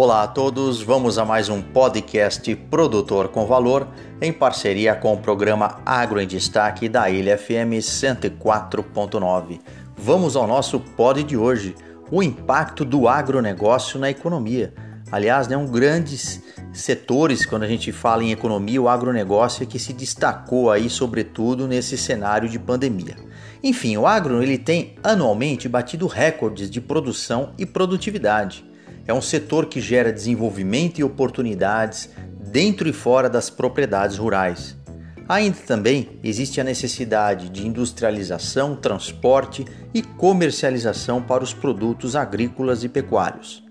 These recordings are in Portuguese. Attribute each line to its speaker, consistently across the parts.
Speaker 1: Olá a todos, vamos a mais um podcast Produtor com Valor em parceria com o programa Agro em Destaque da Ilha FM 104.9. Vamos ao nosso pod de hoje, o impacto do agronegócio na economia. Aliás, né, um grandes setores quando a gente fala em economia, o agronegócio é que se destacou aí sobretudo nesse cenário de pandemia. Enfim, o agro ele tem anualmente batido recordes de produção e produtividade. É um setor que gera desenvolvimento e oportunidades dentro e fora das propriedades rurais. Ainda também existe a necessidade de industrialização, transporte e comercialização para os produtos agrícolas e pecuários.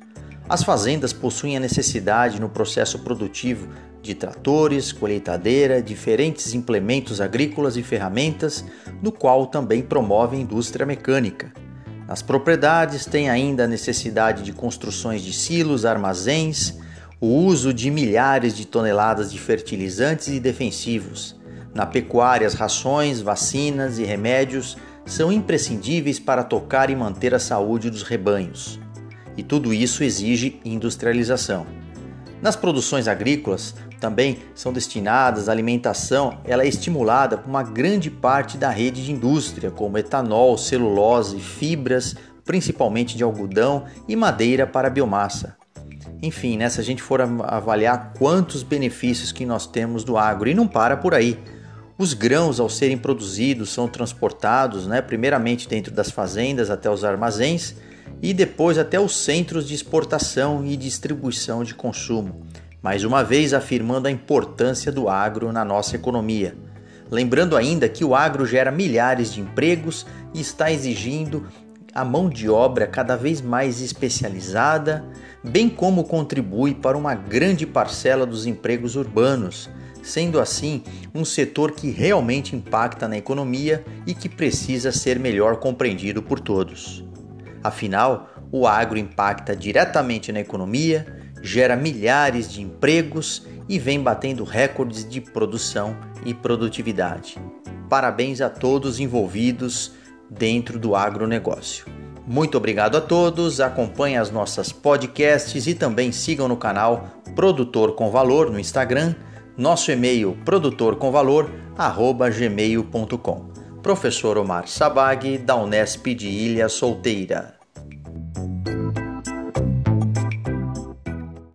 Speaker 1: As fazendas possuem a necessidade no processo produtivo de tratores, colheitadeira, diferentes implementos agrícolas e ferramentas, no qual também promove a indústria mecânica. Nas propriedades tem ainda a necessidade de construções de silos, armazéns, o uso de milhares de toneladas de fertilizantes e defensivos. Na pecuária, as rações, vacinas e remédios são imprescindíveis para tocar e manter a saúde dos rebanhos. E tudo isso exige industrialização. Nas produções agrícolas, também são destinadas à alimentação, ela é estimulada por uma grande parte da rede de indústria, como etanol, celulose, fibras, principalmente de algodão e madeira para biomassa. Enfim, né, se a gente for avaliar quantos benefícios que nós temos do agro, e não para por aí. Os grãos, ao serem produzidos, são transportados, né, primeiramente dentro das fazendas até os armazéns e depois até os centros de exportação e distribuição de consumo mais uma vez afirmando a importância do agro na nossa economia. Lembrando ainda que o agro gera milhares de empregos e está exigindo a mão de obra cada vez mais especializada, bem como contribui para uma grande parcela dos empregos urbanos, sendo assim um setor que realmente impacta na economia e que precisa ser melhor compreendido por todos. Afinal, o agro impacta diretamente na economia, gera milhares de empregos e vem batendo recordes de produção e produtividade. Parabéns a todos envolvidos dentro do agronegócio. Muito obrigado a todos, acompanhem as nossas podcasts e também sigam no canal Produtor com Valor no Instagram, nosso e-mail produtorcomvalor@gmail.com. Professor Omar Sabag da Unesp de Ilha Solteira.